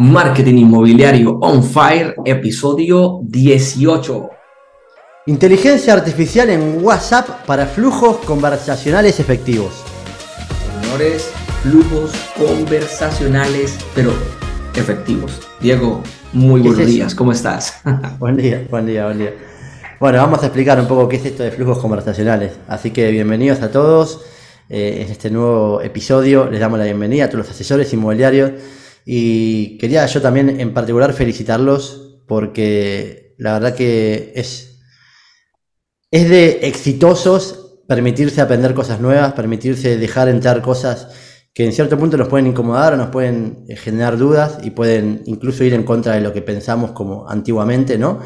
Marketing Inmobiliario On Fire, episodio 18. Inteligencia artificial en WhatsApp para flujos conversacionales efectivos. Señores, flujos conversacionales, pero efectivos. Diego, muy buenos días, ¿cómo estás? buen día, buen día, buen día. Bueno, vamos a explicar un poco qué es esto de flujos conversacionales. Así que bienvenidos a todos. Eh, en este nuevo episodio les damos la bienvenida a todos los asesores inmobiliarios y quería yo también en particular felicitarlos porque la verdad que es, es de exitosos permitirse aprender cosas nuevas, permitirse dejar entrar cosas que en cierto punto nos pueden incomodar o nos pueden eh, generar dudas y pueden incluso ir en contra de lo que pensamos como antiguamente, ¿no?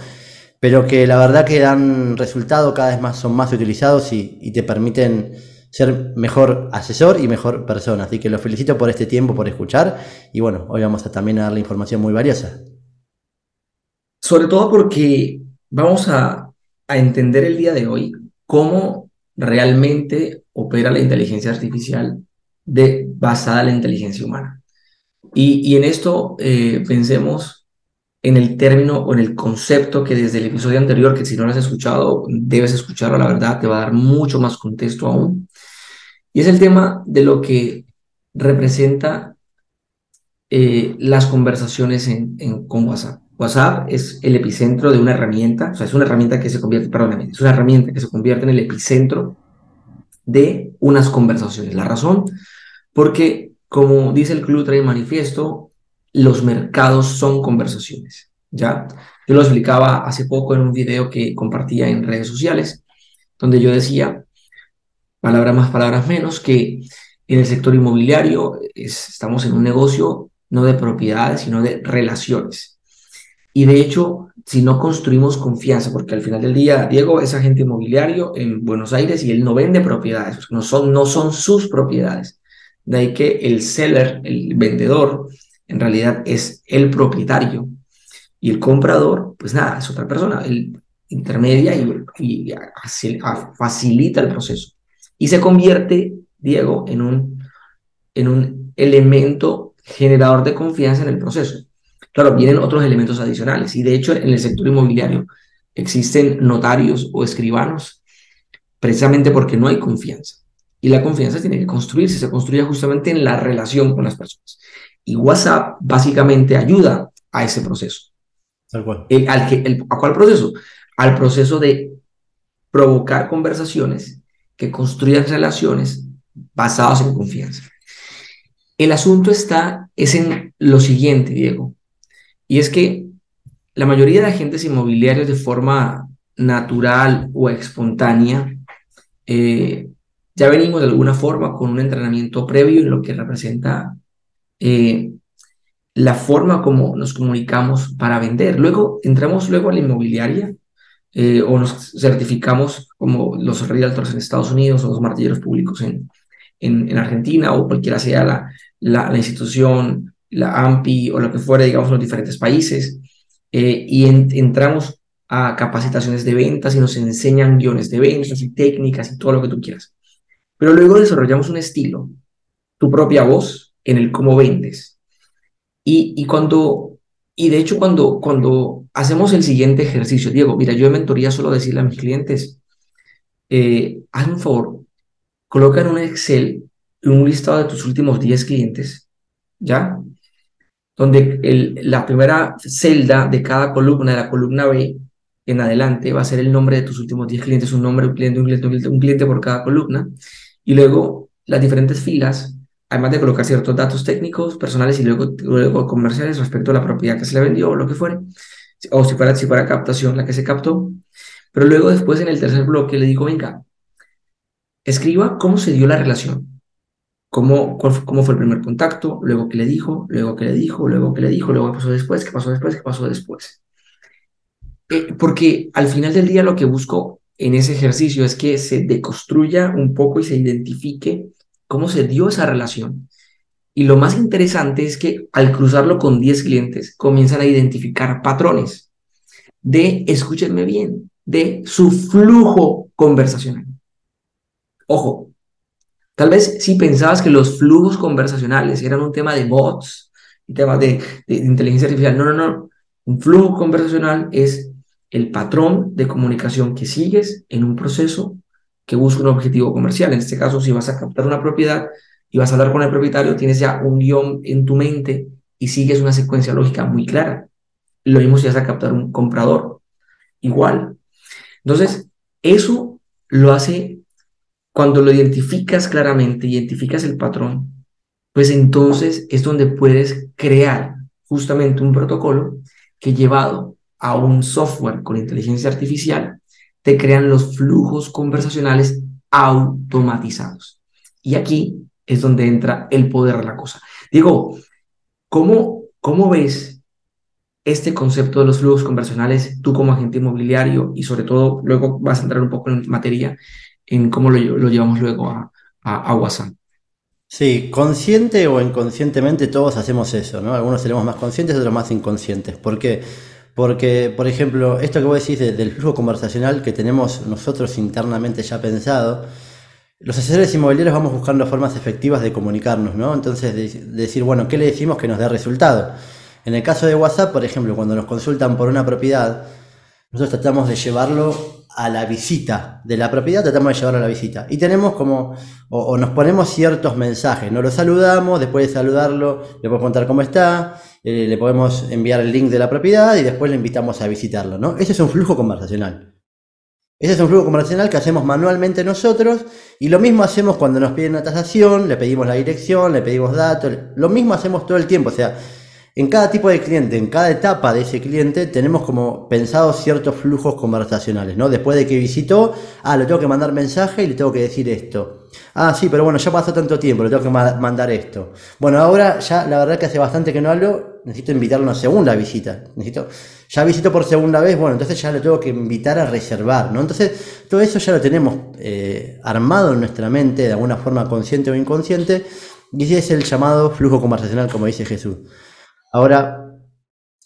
Pero que la verdad que dan resultado, cada vez más son más utilizados y, y te permiten ser mejor asesor y mejor persona. Así que los felicito por este tiempo, por escuchar. Y bueno, hoy vamos a también a darle información muy valiosa. Sobre todo porque vamos a, entender el día de hoy cómo realmente opera la inteligencia artificial de, basada en la inteligencia humana. Y, en esto eh, pensemos en el término o en el concepto que desde el episodio anterior, que si no lo has escuchado, debes escucharlo, la verdad, te va a dar mucho más contexto aún. Y es el tema de lo que representa eh, las conversaciones en, con WhatsApp. WhatsApp es el epicentro de una herramienta, o sea, es una herramienta que se convierte, perdóname, es una herramienta que se convierte en el epicentro de unas conversaciones. La razón, porque como dice el Club Trade Manifiesto, los mercados son conversaciones, ¿ya? Yo lo explicaba hace poco en un video que compartía en redes sociales, donde yo decía palabras más, palabras menos, que en el sector inmobiliario estamos en un negocio no de propiedades, sino de relaciones. Y de hecho, si no construimos confianza, porque al final del día, Diego es agente inmobiliario en Buenos Aires y él no vende propiedades, no son, no son sus propiedades. De ahí que el seller, el vendedor, en realidad es el propietario. Y el comprador, pues nada, es otra persona, el intermedia y, y facilita el proceso y se convierte, Diego, en un, en un elemento generador de confianza en el proceso. Claro, vienen otros elementos adicionales y de hecho en el sector inmobiliario existen notarios o escribanos precisamente porque no hay confianza. Y la confianza tiene que construirse, se construye justamente en la relación con las personas. Y WhatsApp básicamente ayuda a ese proceso. al ¿A cuál proceso? Al proceso de provocar conversaciones que construyan relaciones basadas en confianza. El asunto está es en lo siguiente, Diego, y es que la mayoría de agentes inmobiliarios de forma natural o espontánea, eh, ya venimos de alguna forma con un entrenamiento previo en lo que representa eh, la forma como nos comunicamos para vender. Luego entramos luego a la inmobiliaria eh, o nos certificamos como los realtors en Estados Unidos o los martilleros públicos en, en, Argentina o cualquiera sea la, la, institución, la AMPI o lo que fuera, digamos, en los diferentes países. Eh, y entramos a capacitaciones de ventas y nos enseñan guiones de ventas y técnicas y todo lo que tú quieras. Pero luego desarrollamos un estilo, tu propia voz en el cómo vendes. Y, y cuando, y de hecho cuando, cuando hacemos el siguiente ejercicio. Diego, mira, yo de mentoría solo decirle a mis clientes, eh, haz un favor, coloca en un Excel un listado de tus últimos 10 clientes, ¿ya? Donde la primera celda de cada columna, de la columna B en adelante, va a ser el nombre de tus últimos 10 clientes, un nombre, un cliente, un cliente, un cliente por cada columna. Y luego las diferentes filas, además de colocar ciertos datos técnicos, personales y luego, luego comerciales respecto a la propiedad que se le vendió o lo que fuere, o si fuera, si fuera captación la que se captó. Pero luego después en el tercer bloque le digo, venga, escriba cómo se dio la relación, cómo, cómo fue el primer contacto, luego qué le dijo, luego qué le dijo, luego qué le dijo, luego qué pasó después, qué pasó después, qué pasó después. Eh, porque al final del día lo que busco en ese ejercicio es que se deconstruya un poco y se identifique cómo se dio esa relación y lo más interesante es que al cruzarlo con 10 clientes, comienzan a identificar patrones de, escúchenme bien, de su flujo conversacional. Ojo, tal vez si pensabas que los flujos conversacionales eran un tema de bots, temas de, de inteligencia artificial. No, no, no. Un flujo conversacional es el patrón de comunicación que sigues en un proceso que busca un objetivo comercial. En este caso, si vas a captar una propiedad y vas a hablar con el propietario, tienes ya un guion en tu mente y sigues una secuencia lógica muy clara. Lo mismo si vas a captar un comprador. Igual. Entonces, eso lo hace cuando lo identificas claramente, identificas el patrón, pues entonces es donde puedes crear justamente un protocolo que llevado a un software con inteligencia artificial, te crean los flujos conversacionales automatizados. Y aquí es donde entra el poder de la cosa. Digo, ¿cómo, cómo ves este concepto de los flujos conversacionales tú como agente inmobiliario y sobre todo luego vas a entrar un poco en materia en cómo lo, lo llevamos luego a, a, a WhatsApp? Sí, consciente o inconscientemente todos hacemos eso, ¿no? Algunos seremos más conscientes, otros más inconscientes. ¿Por qué? Porque, por ejemplo, esto que vos decís del flujo conversacional que tenemos nosotros internamente ya pensado, los asesores inmobiliarios vamos buscando formas efectivas de comunicarnos, ¿no? Entonces, de, decir, bueno, ¿qué le decimos que nos dé resultado? En el caso de WhatsApp, por ejemplo, cuando nos consultan por una propiedad, nosotros tratamos de llevarlo a la visita de la propiedad, tratamos de llevarlo a la visita. Y tenemos como, o, nos ponemos ciertos mensajes, no lo saludamos, después de saludarlo le podemos contar cómo está, eh, le podemos enviar el link de la propiedad y después le invitamos a visitarlo, ¿no? Ese es un flujo conversacional. Ese es un flujo conversacional que hacemos manualmente nosotros y lo mismo hacemos cuando nos piden una tasación, le pedimos la dirección, le pedimos datos, lo mismo hacemos todo el tiempo, o sea, en cada tipo de cliente, en cada etapa de ese cliente, tenemos como pensados ciertos flujos conversacionales, ¿no? Después de que visitó, ah, le tengo que mandar mensaje y le tengo que decir esto. Ah, sí, pero bueno, ya pasó tanto tiempo, le tengo que mandar esto. Bueno, ahora ya la verdad que hace bastante que no hablo, necesito invitarlo a una segunda visita. Necesito, ya visito por segunda vez, bueno, entonces ya le tengo que invitar a reservar, ¿no? Entonces, todo eso ya lo tenemos eh, armado en nuestra mente, de alguna forma consciente o inconsciente, y ese es el llamado flujo conversacional, como dice Jesús. Ahora,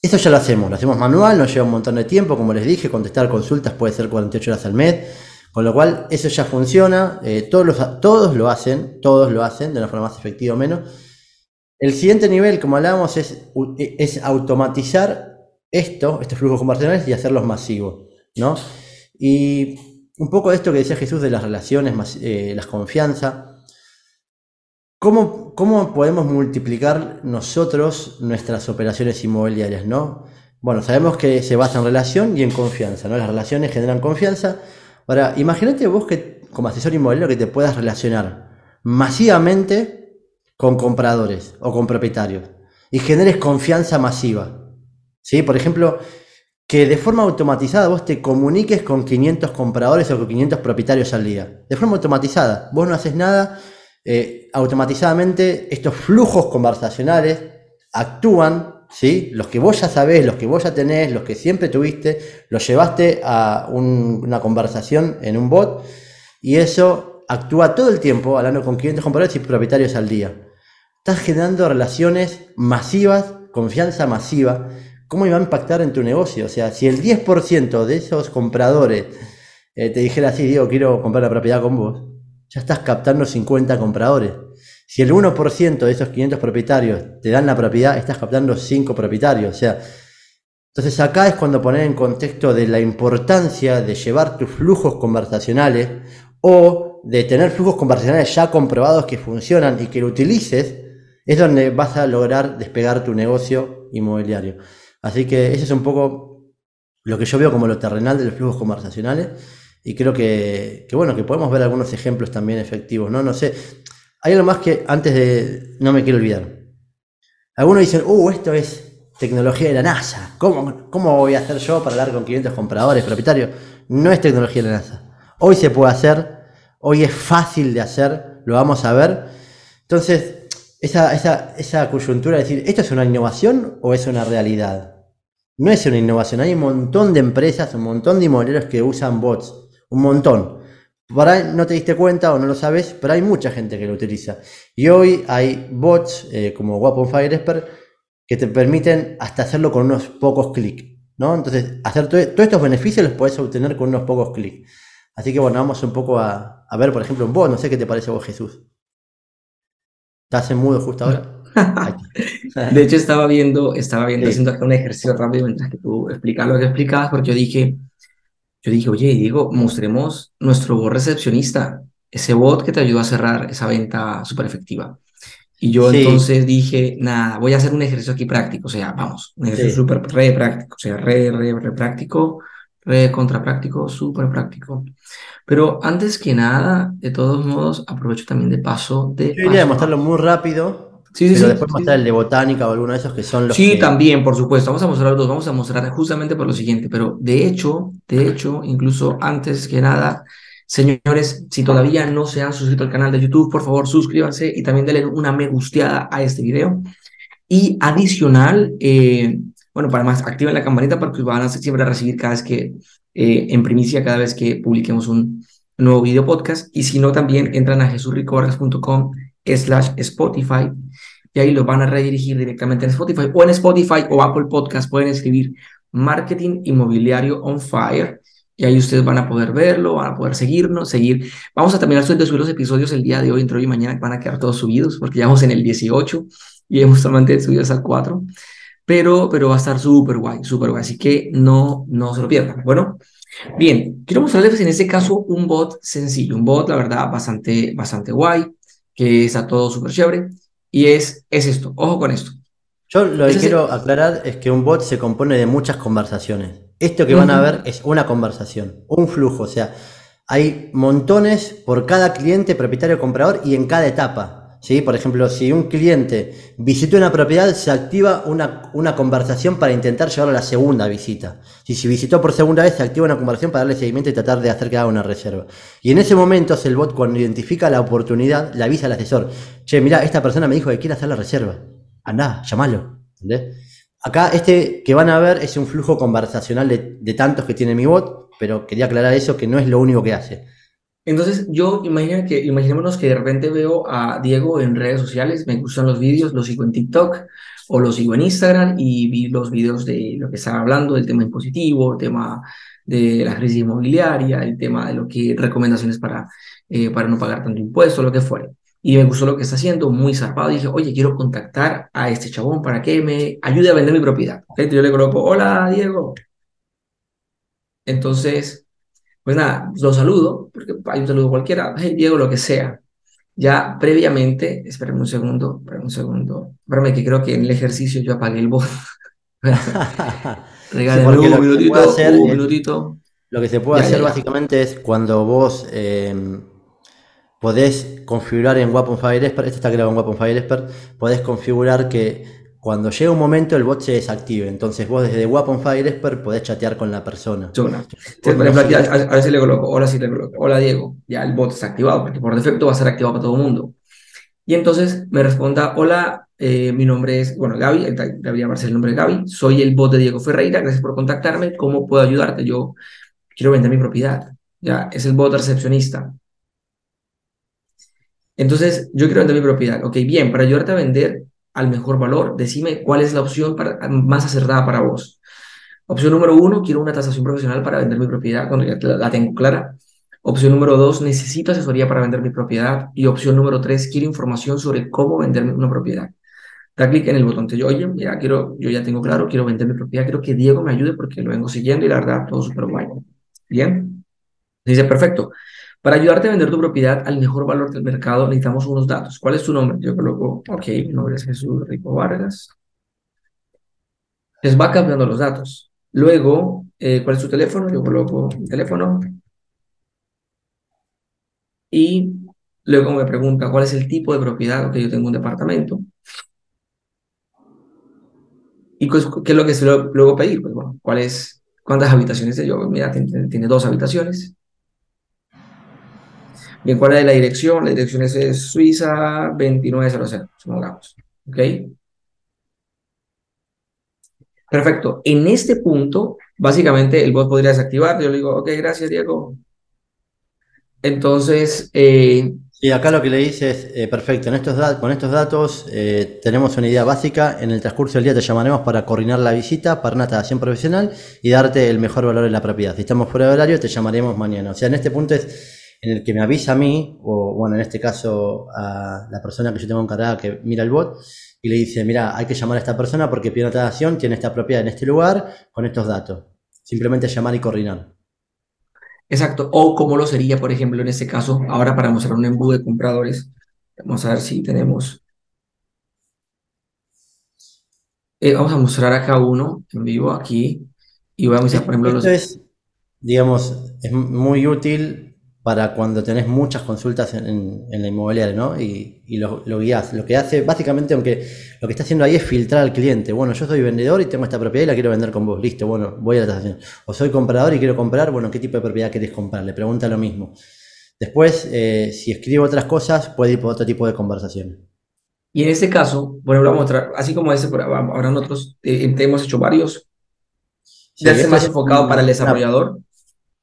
eso ya lo hacemos, lo hacemos manual, nos lleva un montón de tiempo, como les dije, contestar consultas puede ser 48 horas al mes, con lo cual eso ya funciona, eh, todos, todos lo hacen, todos lo hacen de una forma más efectiva o menos. El siguiente nivel, como hablábamos, es, automatizar esto, estos flujos conversacionales y hacerlos masivos, ¿no? Y un poco de esto que decía Jesús de las relaciones, eh, las confianza, ¿Cómo, ¿Cómo, podemos multiplicar nosotros nuestras operaciones inmobiliarias? ¿no? Bueno, sabemos que se basa en relación y en confianza, ¿no? Las relaciones generan confianza. Ahora, imagínate vos que como asesor inmobiliario que te puedas relacionar masivamente con compradores o con propietarios y generes confianza masiva. ¿Sí? Por ejemplo, que de forma automatizada vos te comuniques con 500 compradores o con 500 propietarios al día. De forma automatizada. Vos no haces nada, eh, automatizadamente estos flujos conversacionales actúan, ¿sí? los que vos ya sabés, los que vos ya tenés, los que siempre tuviste, los llevaste a una conversación en un bot y eso actúa todo el tiempo hablando con clientes, compradores y propietarios al día. Estás generando relaciones masivas, confianza masiva. ¿Cómo iba a impactar en tu negocio? O sea, si el 10% de esos compradores eh, te dijera así, digo, quiero comprar la propiedad con vos, ya estás captando 50 compradores. Si el 1% de esos 500 propietarios te dan la propiedad, estás captando 5 propietarios. O sea, entonces acá es cuando poner en contexto de la importancia de llevar tus flujos conversacionales o de tener flujos conversacionales ya comprobados que funcionan y que lo utilices, es donde vas a lograr despegar tu negocio inmobiliario. Así que ese es un poco lo que yo veo como lo terrenal de los flujos conversacionales y creo que, bueno, que podemos ver algunos ejemplos también efectivos, ¿no? No sé, hay algo más que antes de, no me quiero olvidar. Algunos dicen, uh, esto es tecnología de la NASA, ¿Cómo, ¿cómo voy a hacer yo para hablar con clientes, compradores, propietarios? No es tecnología de la NASA. Hoy se puede hacer, hoy es fácil de hacer, lo vamos a ver. Entonces, esa, esa, esa coyuntura de decir, ¿esto es una innovación o es una realidad? No es una innovación, hay un montón de empresas, un montón de inmobiliarios que usan bots un montón. Por ahí no te diste cuenta o no lo sabes, pero hay mucha gente que lo utiliza. Y hoy hay bots eh, como Weapon Fire Expert que te permiten hasta hacerlo con unos pocos clics. ¿no? Entonces, hacer todos estos beneficios los puedes obtener con unos pocos clics. Así que bueno, vamos un poco a, ver, por ejemplo, un bot. No sé qué te parece vos, Jesús. ¿Estás en mudo justo ahora? De hecho, estaba viendo, estaba viendo, haciendo acá un ejercicio rápido mientras que tú explicabas lo que explicabas, porque yo dije, yo dije, oye, Diego, mostremos nuestro bot recepcionista, ese bot que te ayudó a cerrar esa venta súper efectiva. Y yo entonces dije, nada, voy a hacer un ejercicio aquí práctico, o sea, vamos, un ejercicio súper re práctico, o sea, re, re, re práctico, re contra práctico, súper práctico. Pero antes que nada, de todos modos, aprovecho también de paso de... Yo iría a mostrarlo muy rápido, sí, sí, pero después mostrar el de botánica o alguno de esos que son los Sí, también, por supuesto, vamos a mostrar dos, vamos a mostrar justamente por lo siguiente, pero de hecho, de hecho, incluso antes que nada, Señores, si todavía no se han suscrito al canal de YouTube, por favor suscríbanse y también denle una me gusteada a este video. Y adicional, eh, bueno, para más, activen la campanita para que van a siempre recibir cada vez que, eh, en primicia, cada vez que publiquemos un nuevo video podcast. Y si no, también entran a jesurricovargas.com slash Spotify y ahí lo van a redirigir directamente en Spotify o en Spotify o Apple Podcast pueden escribir Marketing Inmobiliario on Fire y ahí ustedes van a poder verlo, van a poder seguirnos, seguir. Vamos a terminar de subir los episodios el día de hoy, entre hoy y mañana van a quedar todos subidos, porque ya vamos en el 18 y hemos solamente subido el 4. Pero, pero va a estar súper guay, súper guay. Así que no, no se lo pierdan. Bueno, bien, quiero mostrarles en este caso un bot sencillo, un bot, la verdad, bastante, bastante guay, que está todo súper chévere. Y es, es esto, ojo con esto. Yo lo que quiero aclarar es que un bot se compone de muchas conversaciones. Esto que van a ver es una conversación, un flujo, o sea, hay montones por cada cliente, propietario, comprador y en cada etapa. ¿Sí? Por ejemplo, si un cliente visita una propiedad, se activa una, una conversación para intentar llevarlo a la segunda visita. Si, si visitó por segunda vez, se activa una conversación para darle seguimiento y tratar de hacer que haga una reserva. Y en ese momento el bot cuando identifica la oportunidad, le avisa al asesor, che, mira, esta persona me dijo que quiere hacer la reserva. Andá, llamalo. ¿Entendés? Acá este que van a ver es un flujo conversacional de, tantos que tiene mi bot, pero quería aclarar eso que no es lo único que hace. Entonces, yo imagino que, imaginémonos que de repente veo a Diego en redes sociales, me gustan los vídeos, los sigo en TikTok o los sigo en Instagram y vi los vídeos de lo que estaba hablando, del tema impositivo, el tema de la crisis inmobiliaria, el tema de lo que recomendaciones para, eh, para no pagar tanto impuesto, lo que fuere y me gustó lo que está haciendo, muy zarpado. dije, oye, quiero contactar a este chabón para que me ayude a vender mi propiedad. Yo le coloco, hola, Diego. Entonces, pues nada, lo saludo, porque hay un saludo cualquiera, hey, Diego, lo que sea. Ya previamente, espérame un segundo, espérame un segundo, espérame que creo que en el ejercicio yo apagué el bot. Regálame un minutito, un minutito. Lo que se puede hacer básicamente es cuando vos... Eh, podés configurar en Weapon Fire Expert, este está grabado en Weapon Fire Expert, podés configurar que cuando llega un momento el bot se desactive. Entonces vos desde Weapon Fire Expert podés chatear con la persona. Por ejemplo, a, veces le coloco, hola, sí le coloco, hola Diego, ya el bot está activado, porque por defecto va a ser activado para todo el mundo. Y entonces me responda, hola, eh, mi nombre es, bueno, Gaby, debería aparecer el nombre de Gaby, soy el bot de Diego Ferreira, gracias por contactarme, ¿cómo puedo ayudarte? Yo quiero vender mi propiedad. Ya, es el bot recepcionista. Entonces, yo quiero vender mi propiedad. Ok, bien, para ayudarte a vender al mejor valor, decime cuál es la opción más acertada para vos. Opción número uno, quiero una tasación profesional para vender mi propiedad cuando ya la tengo clara. Opción número dos, necesito asesoría para vender mi propiedad. Y opción número tres, quiero información sobre cómo vender una propiedad. Da clic en el botón te oye, mira, quiero, yo ya tengo claro, quiero vender mi propiedad, quiero que Diego me ayude porque lo vengo siguiendo y la verdad, todo súper bueno. Bien. Dice, perfecto. Para ayudarte a vender tu propiedad al mejor valor del mercado, necesitamos unos datos. ¿Cuál es tu nombre? Yo coloco, ok, mi nombre es Jesús Rico Vargas. Les va cambiando los datos. Luego, eh, ¿cuál es tu teléfono? Yo coloco mi teléfono. Y luego me pregunta cuál es el tipo de propiedad, que yo tengo un departamento. ¿Y qué es lo que se luego pedir? Pues bueno, ¿cuál es, ¿cuántas habitaciones yo? Mira, tiene dos habitaciones. Bien, ¿cuál es la dirección? La dirección es Suiza 2900, supongamos. ¿Ok? Perfecto. En este punto, básicamente el bot podría desactivar. Yo le digo, ok, gracias, Diego. Entonces. Eh, y acá lo que le dice es: eh, perfecto, en estos con estos datos eh, tenemos una idea básica. En el transcurso del día te llamaremos para coordinar la visita para una tasación profesional y darte el mejor valor en la propiedad. Si estamos fuera de horario, te llamaremos mañana. O sea, en este punto es en el que me avisa a mí, o bueno, en este caso a la persona que yo tengo encargada que mira el bot, y le dice, mira, hay que llamar a esta persona porque pide una transacción, tiene esta propiedad en este lugar, con estos datos. Simplemente llamar y coordinar. Exacto. O como lo sería, por ejemplo, en este caso, ahora para mostrar un embudo de compradores, vamos a ver si tenemos. Eh, vamos a mostrar acá uno en vivo aquí y voy a por ejemplo, Esto es, digamos, es muy útil para cuando tenés muchas consultas en, la inmobiliaria, ¿no? Y, lo, lo, guías. Lo que hace, básicamente, aunque lo que está haciendo ahí es filtrar al cliente. Bueno, yo soy vendedor y tengo esta propiedad y la quiero vender con vos. Listo, bueno, voy a la tasación. O soy comprador y quiero comprar, bueno, ¿qué tipo de propiedad querés comprar? Le pregunta lo mismo. Después, eh, si escribo otras cosas, puede ir por otro tipo de conversación. Y en este caso, bueno, vamos a mostrar, así como ese, ahora nosotros eh, hemos hecho varios. ya se más enfocado para el desarrollador.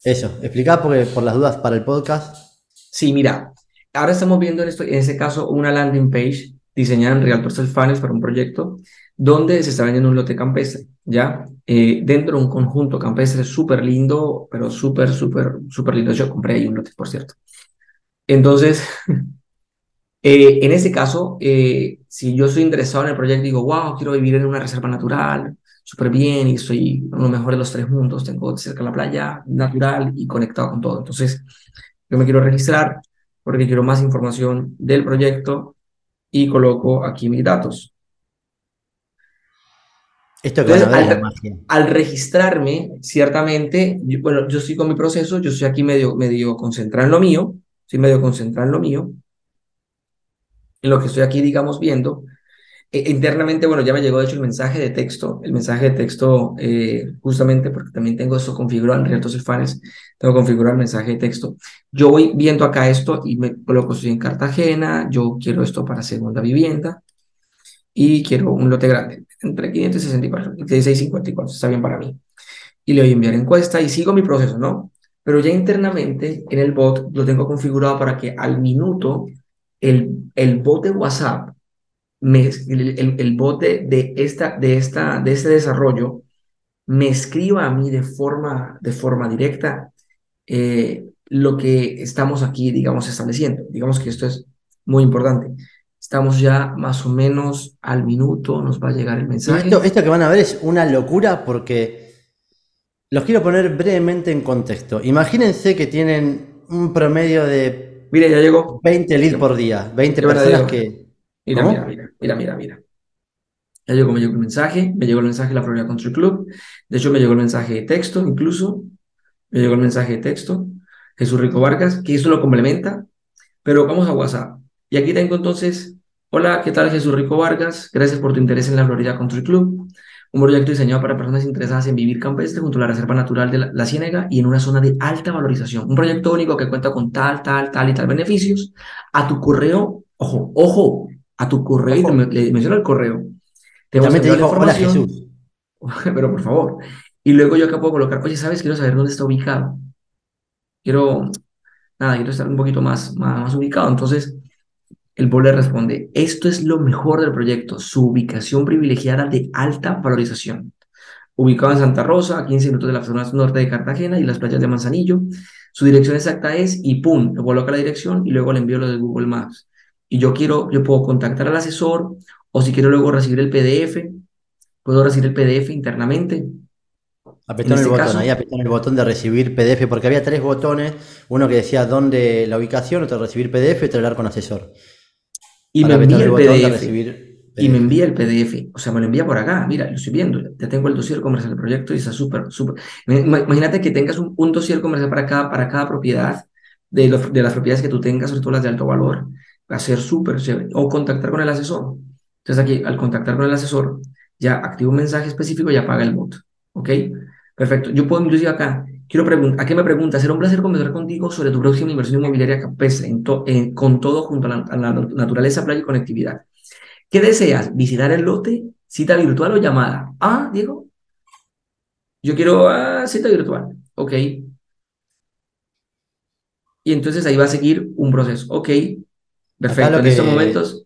Eso, explica porque por las dudas para el podcast. Sí, mira, ahora estamos viendo en, esto, en este caso una landing page diseñada en Realtor Self Finance para un proyecto donde se está vendiendo un lote campestre, ¿ya? Eh, dentro de un conjunto campestre súper lindo, pero súper, súper, súper lindo. Yo compré ahí un lote, por cierto. Entonces, eh, en ese caso, eh, si yo soy interesado en el proyecto, digo, wow, quiero vivir en una reserva natural, súper bien y soy lo mejor de los tres mundos. Tengo cerca la playa, natural y conectado con todo. Entonces, yo me quiero registrar porque quiero más información del proyecto y coloco aquí mis datos. Esto que al, al, registrarme, ciertamente, bueno, yo estoy con mi proceso, yo estoy aquí medio, medio concentrado en lo mío, estoy medio concentrado en lo mío, en lo que estoy aquí, digamos, viendo, eh, internamente, bueno, ya me llegó de hecho el mensaje de texto, el mensaje de texto, eh, justamente porque también tengo esto configurado en Realtos Fans, tengo configurado el mensaje de texto. Yo voy viendo acá esto y me coloco, estoy en Cartagena, yo quiero esto para segunda vivienda y quiero un lote grande, entre 564 y 654, está bien para mí. Y le voy a enviar encuesta y sigo mi proceso, ¿no? Pero ya internamente en el bot lo tengo configurado para que al minuto el, el bot de WhatsApp el, el, bot de, esta, de, esta, de este desarrollo me escriba a mí de forma, de forma directa eh, lo que estamos aquí, digamos, estableciendo. Digamos que esto es muy importante. Estamos ya más o menos al minuto, nos va a llegar el mensaje. Esto, esto que van a ver es una locura porque los quiero poner brevemente en contexto. Imagínense que tienen un promedio de Mire, ya llegó. 20 leads por día, 20 personas que Mira, mira, mira, mira, mira, mira. Ya llegó, me llegó el mensaje, me llegó el mensaje de la Florida Country Club. De hecho, me llegó el mensaje de texto, incluso. Me llegó el mensaje de texto. Jesús Rico Vargas, que eso lo complementa. Pero vamos a WhatsApp. Y aquí tengo entonces, hola, ¿qué tal Jesús Rico Vargas? Gracias por tu interés en la Florida Country Club. Un proyecto diseñado para personas interesadas en vivir campestre junto a la Reserva Natural de la, la, Ciénega y en una zona de alta valorización. Un proyecto único que cuenta con tal, tal, tal y tal beneficios. A tu correo, ojo, ojo, a tu correo y le menciona el correo. Te También te digo, hola Jesús. Pero por favor. Y luego yo acá puedo colocar, oye, ¿sabes? Quiero saber dónde está ubicado. Quiero, nada, quiero estar un poquito más, más, ubicado. Entonces, el bot le responde, esto es lo mejor del proyecto, su ubicación privilegiada de alta valorización. Ubicado en Santa Rosa, a 15 minutos de la zona norte de Cartagena y las playas de Manzanillo. Su dirección exacta es, y pum, le coloca la dirección y luego le envío lo de Google Maps y yo quiero, yo puedo contactar al asesor o si quiero luego recibir el PDF, puedo recibir el PDF internamente. Apretar el este botón, ahí apretar el botón de recibir PDF, porque había tres botones, uno que decía dónde la ubicación, otro recibir PDF y otro hablar con asesor. Y me envía el, PDF. Y me envía el PDF, o sea, me lo envía por acá, mira, lo estoy viendo, ya tengo el dossier comercial del proyecto y está súper, súper. Imagínate que tengas un, un dossier comercial para cada, para cada propiedad, de, de las propiedades que tú tengas, sobre todo las de alto valor hacer súper chévere. O contactar con el asesor. Entonces aquí, al contactar con el asesor, ya activo un mensaje específico y apaga el bot. ¿Ok? Perfecto. Yo puedo inclusive acá, quiero preguntar, ¿a qué me pregunta? Será un placer conversar contigo sobre tu próxima inversión inmobiliaria en con todo junto a la, a la, naturaleza, playa y conectividad. ¿Qué deseas? ¿Visitar el lote? ¿Cita virtual o llamada? Ah, Diego. Yo quiero ah, cita virtual. Ok. Y entonces ahí va a seguir un proceso. Ok, Perfecto, en estos momentos,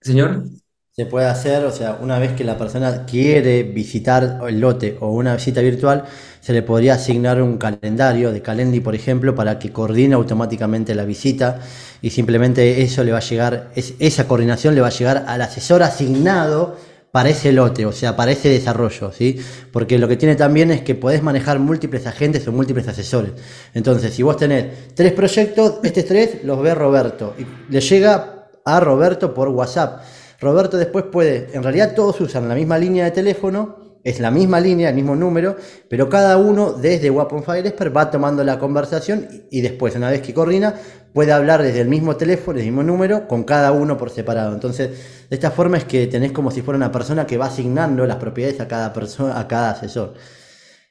señor. se puede hacer, o sea, una vez que la persona quiere visitar el lote o una visita virtual, se le podría asignar un calendario de Calendly, por ejemplo, para que coordine automáticamente la visita y simplemente eso le va a llegar, esa coordinación le va a llegar al asesor asignado para ese lote, o sea, para ese desarrollo, ¿sí? Porque lo que tiene también es que podés manejar múltiples agentes o múltiples asesores. Entonces, si vos tenés tres proyectos, estos tres los ve Roberto y le llega a Roberto por WhatsApp. Roberto después puede, en realidad todos usan la misma línea de teléfono, es la misma línea, el mismo número, pero cada uno desde Weapon Fire Expert va tomando la conversación y después, una vez que coordina, puede hablar desde el mismo teléfono, el mismo número, con cada uno por separado. Entonces, de esta forma es que tenés como si fuera una persona que va asignando las propiedades a cada persona, a cada asesor.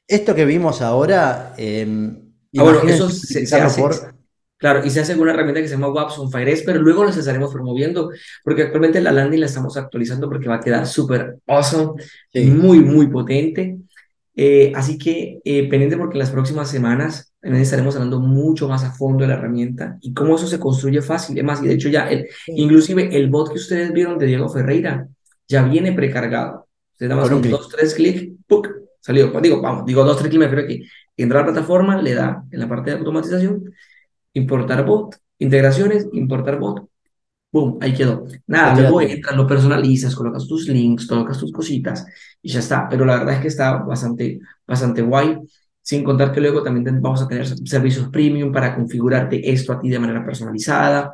Esto que vimos ahora, eh, ah, bueno, eso se, hace, por Claro, y se hace con una herramienta que se llama Wapson Fires, pero luego los estaremos promoviendo, porque actualmente la landing la estamos actualizando porque va a quedar súper awesome, muy, muy potente. Eh, así que eh, pendiente porque en las próximas semanas estaremos hablando mucho más a fondo de la herramienta y cómo eso se construye fácil. Además, y de hecho ya, el, inclusive el bot que ustedes vieron de Diego Ferreira ya viene precargado. Ustedes nada más con dos, tres clics, ¡puc! salió. Digo, vamos, digo dos, tres clics, me refiero que entra a la plataforma, le da en la parte de automatización importar bot, integraciones, importar bot, boom, ahí quedó. Nada, luego entras, lo personalizas, colocas tus links, colocas tus cositas y ya está. Pero la verdad es que está bastante, bastante guay. Sin contar que luego también vamos a tener servicios premium para configurarte esto a ti de manera personalizada.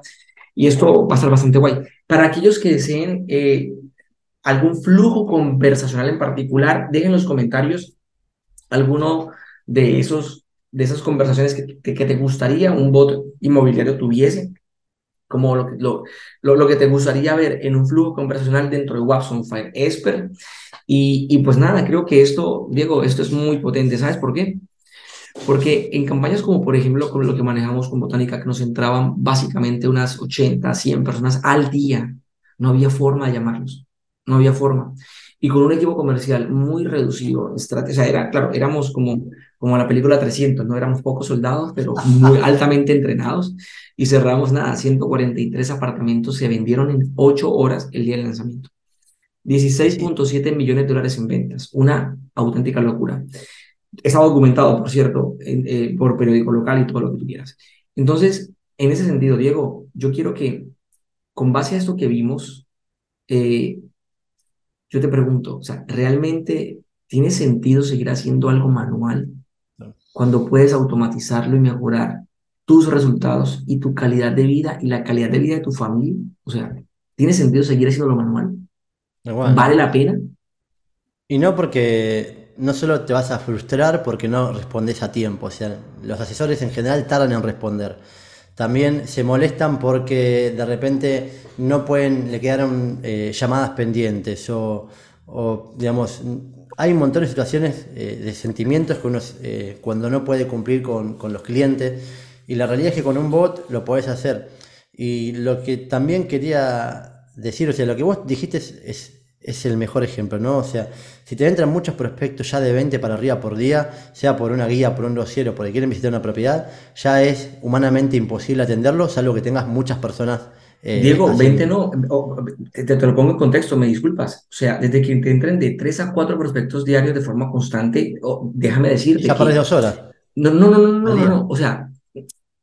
Y esto va a estar bastante guay. Para aquellos que deseen eh, algún flujo conversacional en particular, dejen en los comentarios alguno de esos de esas conversaciones que, que, te gustaría un bot inmobiliario tuviese, como lo, lo, lo, que te gustaría ver en un flujo conversacional dentro de Watson Fire Esper. Y, y pues nada, creo que esto, Diego, esto es muy potente. ¿Sabes por qué? Porque en campañas como por ejemplo con lo que manejamos con Botánica, que nos entraban básicamente unas 80, 100 personas al día, no había forma de llamarlos, no había forma y con un equipo comercial muy reducido. O sea, era, claro, éramos como, como la película 300, no éramos pocos soldados, pero muy altamente entrenados y cerramos nada, 143 apartamentos se vendieron en 8 horas el día del lanzamiento. 16.7 millones de dólares en ventas, una auténtica locura. Está documentado, por cierto, eh, por periódico local y todo lo que tú quieras. Entonces, en ese sentido, Diego, yo quiero que, con base a esto que vimos, eh, yo te pregunto, o sea, ¿realmente tiene sentido seguir haciendo algo manual cuando puedes automatizarlo y mejorar tus resultados y tu calidad de vida y la calidad de vida de tu familia? O sea, ¿tiene sentido seguir haciendo lo manual? ¿Vale la pena? Y no porque no solo te vas a frustrar porque no respondes a tiempo, o sea, los asesores en general tardan en responder. También se molestan porque de repente no pueden, le quedaron eh, llamadas pendientes o, digamos, hay un montón de situaciones eh, de sentimientos que uno eh, cuando no puede cumplir con, con, los clientes y la realidad es que con un bot lo podés hacer. Y lo que también quería decir, o sea, lo que vos dijiste es es el mejor ejemplo, ¿no? O sea, si te entran muchos prospectos ya de 20 para arriba por día, sea por una guía, por un dossier o porque quieren visitar una propiedad, ya es humanamente imposible atenderlo, salvo que tengas muchas personas. Eh, Diego, 20 no, te, lo pongo en contexto, me disculpas. O sea, desde que te entren de 3 a 4 prospectos diarios de forma constante, déjame decirte. Ya para dos horas. No, no, no, no, no, no, no, o sea,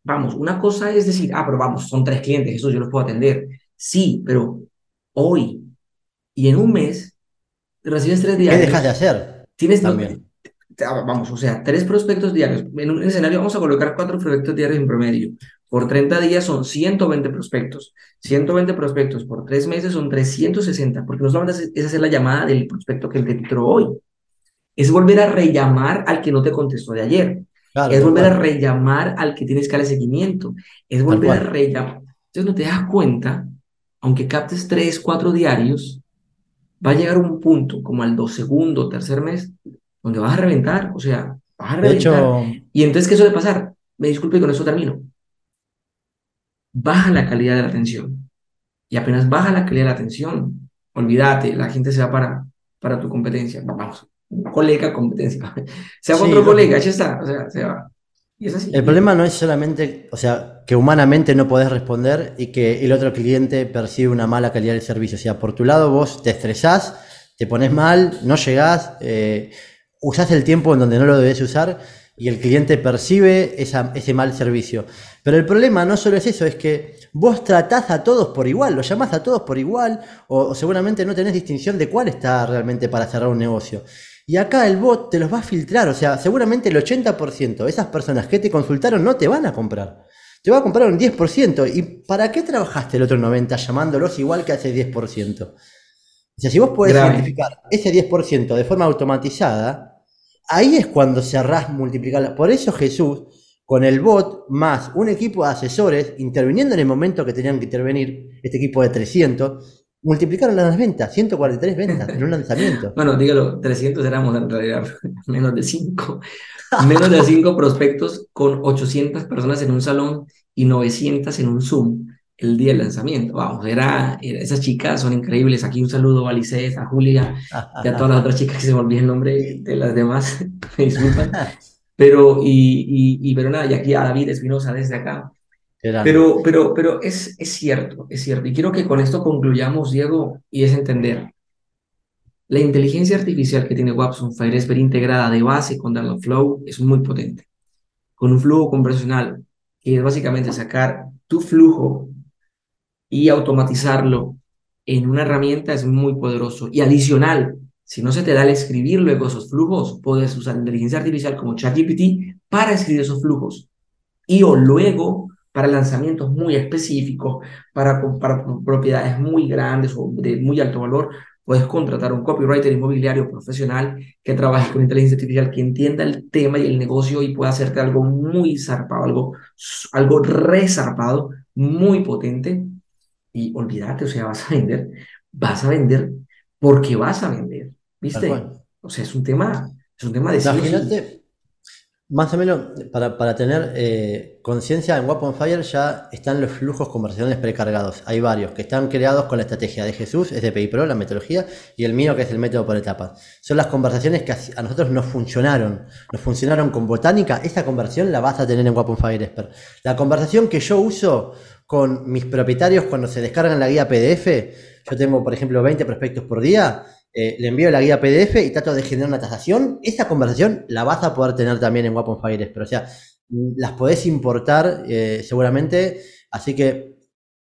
vamos, una cosa es decir, ah, pero vamos, son tres clientes, eso yo los puedo atender. Sí, pero hoy y en un mes recibes tres diarios. ¿Qué dejas de hacer? Tienes también. vamos, o sea, tres prospectos diarios. En un escenario vamos a colocar cuatro prospectos diarios en promedio. Por 30 días son 120 prospectos. 120 prospectos por tres meses son 360, porque no solamente es hacer la llamada del prospecto que te entró hoy, es volver a rellamar al que no te contestó de ayer. es volver a rellamar al que tienes que darle seguimiento. Es volver a rellamar. Entonces no te das cuenta, aunque captes tres, cuatro diarios, va a llegar un punto como al dos segundo, tercer mes, donde vas a reventar, o sea, vas a reventar. Y entonces, ¿qué suele pasar? Me disculpe, con eso termino. Baja la calidad de la atención. Y apenas baja la calidad de la atención, olvídate, la gente se va para, para tu competencia. Vamos, colega, competencia. Sea otro colega, ya está, o sea, se va. El problema no es solamente, o sea, que humanamente no podés responder y que el otro cliente percibe una mala calidad del servicio. O sea, por tu lado vos te estresás, te pones mal, no llegás, eh, usás el tiempo en donde no lo debes usar y el cliente percibe ese mal servicio. Pero el problema no solo es eso, es que vos tratás a todos por igual, lo llamás a todos por igual, o, seguramente no tenés distinción de cuál está realmente para cerrar un negocio. Y acá el bot te los va a filtrar, o sea, seguramente el 80% de esas personas que te consultaron no te van a comprar. Te va a comprar un 10%. ¿Y para qué trabajaste el otro 90% llamándolos igual que ese 10%? O sea, si vos podés identificar ese 10% de forma automatizada, ahí es cuando cerrás multiplicar. Por eso Jesús con el bot más un equipo de asesores interviniendo en el momento que tenían que intervenir, este equipo de 300, multiplicaron las ventas, 143 ventas en un lanzamiento. bueno, dígalo, 300 éramos en realidad menos de 5. Menos de 5 prospectos con 800 personas en un salón y 900 en un Zoom el día del lanzamiento. Vamos, era, esas chicas son increíbles. Aquí un saludo a Lices, a Julia y a todas las otras chicas que se me olvidó el nombre de las demás. Me disculpan. Pero, y, y, pero nada, y aquí a David Espinosa desde acá. Pero, pero, pero es, es cierto, es cierto. Y quiero que con esto concluyamos, Diego, y es entender. La inteligencia artificial que tiene Watson Firebase integrada de base con Flow es muy potente. Con un flujo conversacional, que es básicamente sacar tu flujo y automatizarlo en una herramienta es muy poderoso. Y adicional, si no se te da el escribir luego esos flujos, puedes usar inteligencia artificial como ChatGPT para escribir esos flujos. Y o luego para lanzamientos muy específicos, para, para propiedades muy grandes o de muy alto valor, puedes contratar un copywriter inmobiliario profesional que trabaje con inteligencia artificial, que entienda el tema y el negocio y pueda hacerte algo muy zarpado, algo, algo resarpado, muy potente. Y olvídate, o sea, vas a vender, vas a vender porque vas a vender. ¿Viste? O sea, es un tema, es un tema de Imagínate, más o menos, para, para tener eh, conciencia, en Weapon Fire ya están los flujos conversacionales precargados. Hay varios que están creados con la estrategia de Jesús, es de Pro, la metodología, y el mío, que es el método por etapas. Son las conversaciones que a nosotros nos funcionaron. Nos funcionaron con botánica. Esa conversión la vas a tener en Weapon Expert. La conversación que yo uso con mis propietarios cuando se descargan la guía PDF, yo tengo, por ejemplo, 20 prospectos por día eh, le envío la guía PDF y trato de generar una tasación, esa conversación la vas a poder tener también en Weapon Fires, pero o sea, las podés importar eh, seguramente, así que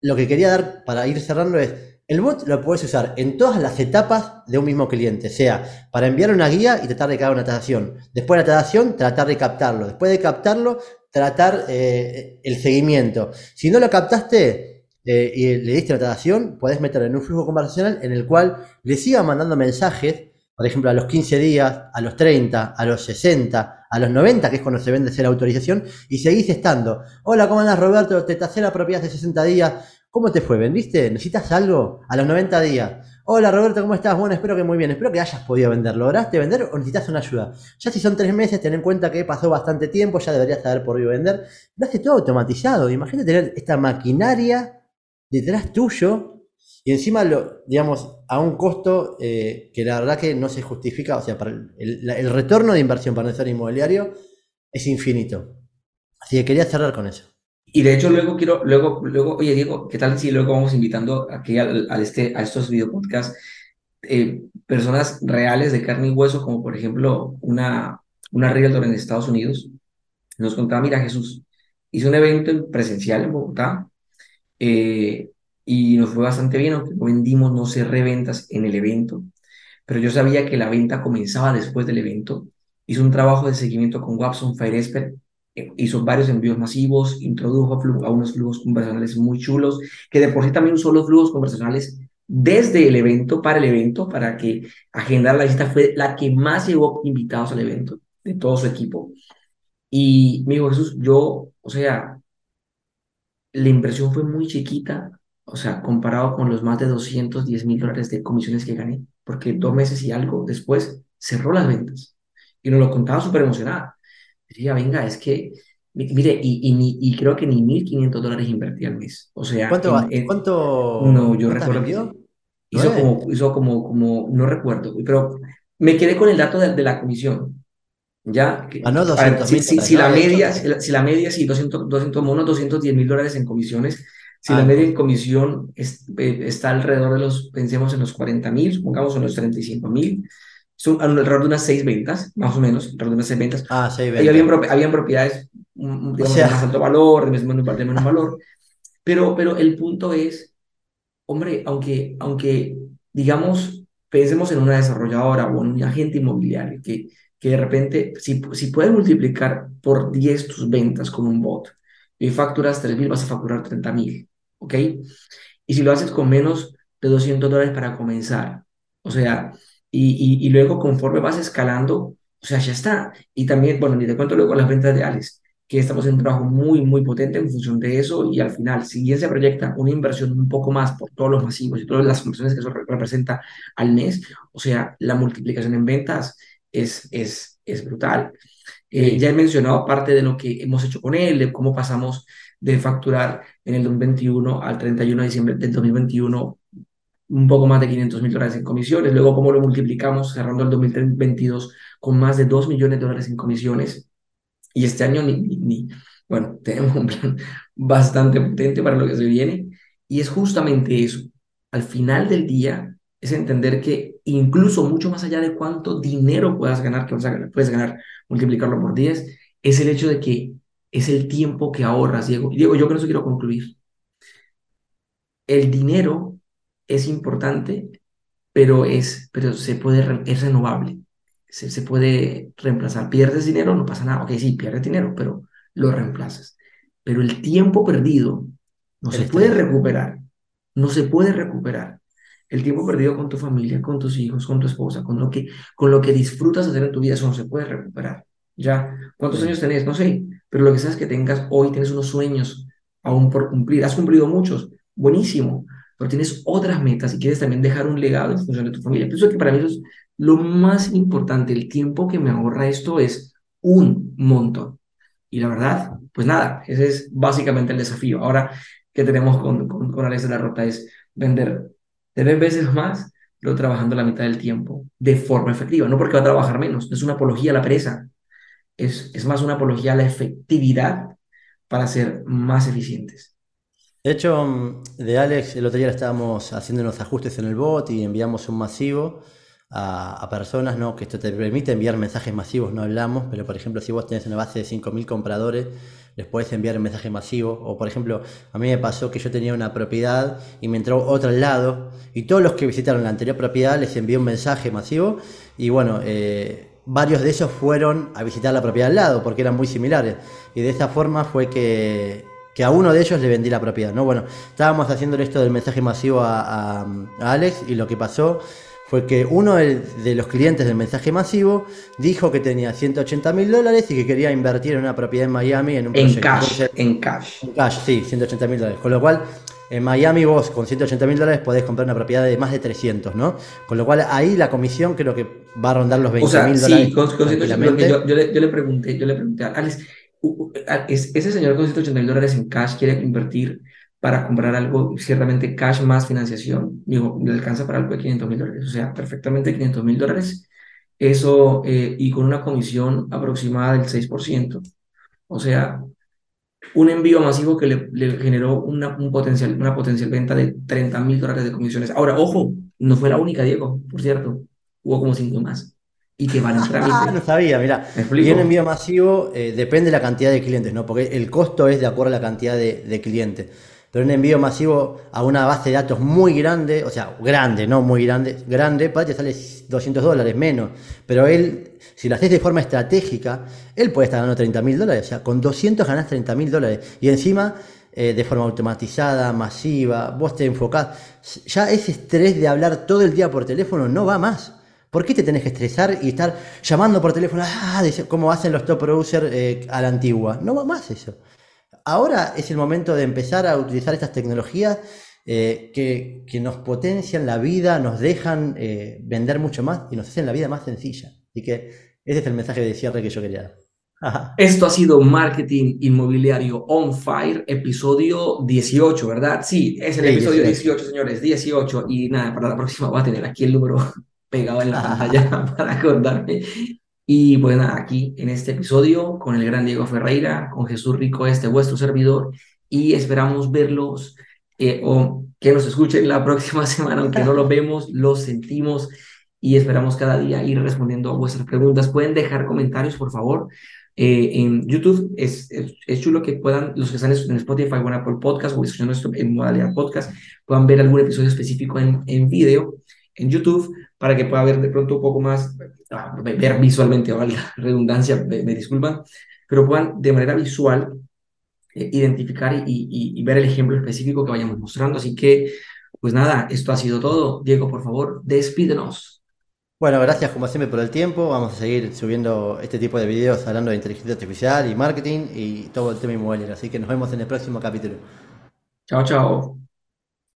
lo que quería dar para ir cerrando es, el bot lo puedes usar en todas las etapas de un mismo cliente, sea para enviar una guía y tratar de crear una tasación, después de la tasación tratar de captarlo, después de captarlo tratar eh, el seguimiento. Si no lo captaste, eh, y le diste la tratación, podés meterlo en un flujo conversacional en el cual le siga mandando mensajes, por ejemplo, a los 15 días, a los 30, a los 60, a los 90, que es cuando se vende la autorización, y seguís estando. Hola, ¿cómo andas, Roberto? Te tasé la propiedad de 60 días. ¿Cómo te fue? ¿Vendiste? ¿Necesitas algo? A los 90 días. Hola Roberto, ¿cómo estás? Bueno, espero que muy bien. Espero que hayas podido vender. ¿Lograste vender o necesitas una ayuda? Ya si son tres meses, ten en cuenta que pasó bastante tiempo, ya deberías haber podido vender. Lo hace todo automatizado. Imagínate tener esta maquinaria detrás tuyo y encima, lo, digamos, a un costo eh, que la verdad que no se justifica, o sea, para el, retorno de inversión para el sector inmobiliario es infinito. Así que quería cerrar con eso. Y de hecho luego quiero, luego, luego, oye Diego, ¿qué tal si luego vamos invitando aquí al, este, a estos videopodcasts eh, personas reales de carne y hueso, como por ejemplo una, una realtor en Estados Unidos? Nos contaba, mira Jesús, hizo un evento presencial en Bogotá eh, y nos fue bastante bien, aunque vendimos, no cerré ventas en el evento, pero yo sabía que la venta comenzaba después del evento. Hizo un trabajo de seguimiento con Watson Firesper, eh, hizo varios envíos masivos, introdujo a, unos flujos conversacionales muy chulos, que de por sí también usó los flujos conversacionales desde el evento para el evento, para que agendar la lista fue la que más llevó invitados al evento de todo su equipo. Y me dijo, Jesús, yo, o sea, la inversión fue muy chiquita, o sea, comparado con los más de 210 mil dólares de comisiones que gané, porque dos meses y algo después cerró las ventas. Y nos lo contaba súper emocionada. Decía, venga, es que, mire, y, y, creo que ni 1.500 dólares invertí al mes. O sea, ¿cuánto? ¿cuánto no, yo recuerdo. hizo como, hizo como, como, no recuerdo, pero me quedé con el dato de, de la comisión. ¿Ya? Ah, no, A ver, 200 si, mil si, dólares, si la media, si la, si la media, sí, 200, 200, unos 210 mil dólares en comisiones. Si ah, la media en com- comisión es- eh, está alrededor de los, pensemos en los 40 mil, supongamos en los 35 mil, son alrededor de unas seis ventas, más o menos, alrededor de unas seis ventas. ah, seis habían, ventas. propi- habían propiedades, mm, mm, O digamos, de más sea, alto valor, de menos, de menos valor, pero, pero el punto es Hombre, aunque, aunque digamos, pensemos en una desarrolladora o en un agente inmobiliario que, que de repente, si, si puedes multiplicar por 10 tus ventas con un bot y facturas 3.000, vas a facturar 30.000, ¿ok? Y si lo haces con menos de 200 dólares para comenzar, o sea, y, y, luego conforme vas escalando, o sea, ya está. Y también, bueno, ni te cuento luego las ventas de Alex, que estamos en un trabajo muy, muy potente en función de eso y al final, si bien se proyecta una inversión un poco más por todos los masivos y todas las inversiones que eso re- representa al mes, o sea, la multiplicación en ventas es, es, es brutal. Eh, ya he mencionado parte de lo que hemos hecho con él, de cómo pasamos de facturar en el 2021 al 31 de diciembre del 2021 un poco más de 500 mil dólares en comisiones, luego cómo lo multiplicamos cerrando el 2022 con más de 2 millones de dólares en comisiones y este año ni, ni, ni- bueno, tenemos un plan bastante potente para lo que se viene y es justamente eso. Al final del día es entender que incluso mucho más allá de cuánto dinero puedas ganar, que vas a ganar, puedes ganar, multiplicarlo por 10 es el hecho de que es el tiempo que ahorras, Diego. Diego, yo con eso quiero concluir. El dinero es importante, pero, es, pero se puede, es renovable, se, se puede reemplazar. Pierdes dinero, no pasa nada. Ok, sí, pierdes dinero, pero lo reemplazas. Pero el tiempo perdido no el se puede estrés. recuperar, no se puede recuperar. El tiempo perdido con tu familia, con tus hijos, con tu esposa, con lo que, con lo que disfrutas hacer en tu vida, eso no se puede recuperar. ¿Ya? ¿Cuántos Sí. años tenés? No sé, pero lo que sabes es que tengas hoy, tienes unos sueños aún por cumplir. Has cumplido muchos, buenísimo, pero tienes otras metas y quieres también dejar un legado en función de tu familia. Pienso que para mí eso es lo más importante, el tiempo que me ahorra esto es un montón. Y la verdad, pues nada, ese es básicamente el desafío. Ahora que tenemos con, con, con Alex de la Rota es vender tres veces más, pero trabajando la mitad del tiempo de forma efectiva. No porque va a trabajar menos, no es una apología a la pereza, es, es más una apología a la efectividad para ser más eficientes. De hecho, de Alex, el otro día estábamos haciendo unos ajustes en el bot y enviamos un masivo a, a personas, ¿no? Que esto te permite enviar mensajes masivos, no hablamos, pero por ejemplo, si vos tenés una base de 5.000 compradores, les podés enviar un mensaje masivo. O por ejemplo, a mí me pasó que yo tenía una propiedad y me entró otra al lado, y todos los que visitaron la anterior propiedad les envié un mensaje masivo, y bueno, eh, varios de esos fueron a visitar la propiedad al lado, porque eran muy similares. Y de esa forma fue que que a uno de ellos le vendí la propiedad, ¿no? Bueno, estábamos haciendo esto del mensaje masivo a Alex y lo que pasó fue que uno de los clientes del mensaje masivo dijo que tenía 180 mil dólares y que quería invertir en una propiedad en Miami en un En proyecto. cash, Entonces, en cash. en cash, sí, 180 mil dólares. Con lo cual, en Miami vos con 180 mil dólares podés comprar una propiedad de más de 300, ¿no? Con lo cual ahí la comisión creo que va a rondar los O 20 sea, mil sí, dólares con, con 180 lo que tranquilamente. yo, yo le, yo le pregunté, yo le pregunté a Alex, ese señor con 180 mil dólares en cash quiere invertir para comprar algo, ciertamente cash más financiación, digo, le alcanza para algo de 500 mil dólares, o sea, perfectamente 500 mil dólares, eso, eh, y con una comisión aproximada del 6%, o sea, un envío masivo que le, le generó una, un potencial, una potencial venta de 30 mil dólares de comisiones. Ahora, ojo, no fue la única, Diego, por cierto, hubo como cinco más, y que van en Ah, no trámite, sabía, mira. ¿me Y un envío masivo eh, depende de la cantidad de clientes, ¿no? Porque el costo es de acuerdo a la cantidad de, de clientes. Pero un envío masivo a una base de datos muy grande, o sea, grande, no muy grande, grande, puede te sale 200 dólares menos. Pero él, si lo haces de forma estratégica, él puede estar ganando 30 mil dólares. O sea, con 200 ganás 30 mil dólares. Y encima, eh, de forma automatizada, masiva, vos te enfocás. Ya ese estrés de hablar todo el día por teléfono no va más. ¿Por qué te tenés que estresar y estar llamando por teléfono, ah, como hacen los top producers eh, a la antigua? No va más eso. Ahora es el momento de empezar a utilizar estas tecnologías eh, que, que nos potencian la vida, nos dejan eh, vender mucho más y nos hacen la vida más sencilla. Así que ese es el mensaje de cierre que yo quería dar. Esto ha sido Marketing Inmobiliario On Fire, episodio 18, ¿verdad? Sí, es el Sí, episodio 18. 18, señores, 18. Y nada, para la próxima voy a tener aquí el número pegado en la pantalla para acordarme. Y pues nada, aquí en este episodio con el gran Diego Ferreira, con Jesús Rico, este vuestro servidor, y esperamos verlos eh, o que nos escuchen la próxima semana, aunque no los vemos, los sentimos y esperamos cada día ir respondiendo a vuestras preguntas. Pueden dejar comentarios, por favor. Eh, en YouTube es, es, chulo que puedan, los que están en Spotify o en Apple Podcast o escuchando esto en modalidad podcast, puedan ver algún episodio específico en, en video en YouTube para que pueda ver de pronto un poco más, ver visualmente, la redundancia, me, disculpan, pero puedan de manera visual eh, identificar y, y, y, ver el ejemplo específico que vayamos mostrando. Así que, pues nada, esto ha sido todo. Diego, por favor, despídenos. Bueno, gracias como siempre por el tiempo. Vamos a seguir subiendo este tipo de videos hablando de inteligencia artificial y marketing y todo el tema inmobiliario. Así que nos vemos en el próximo capítulo. Chao, chao.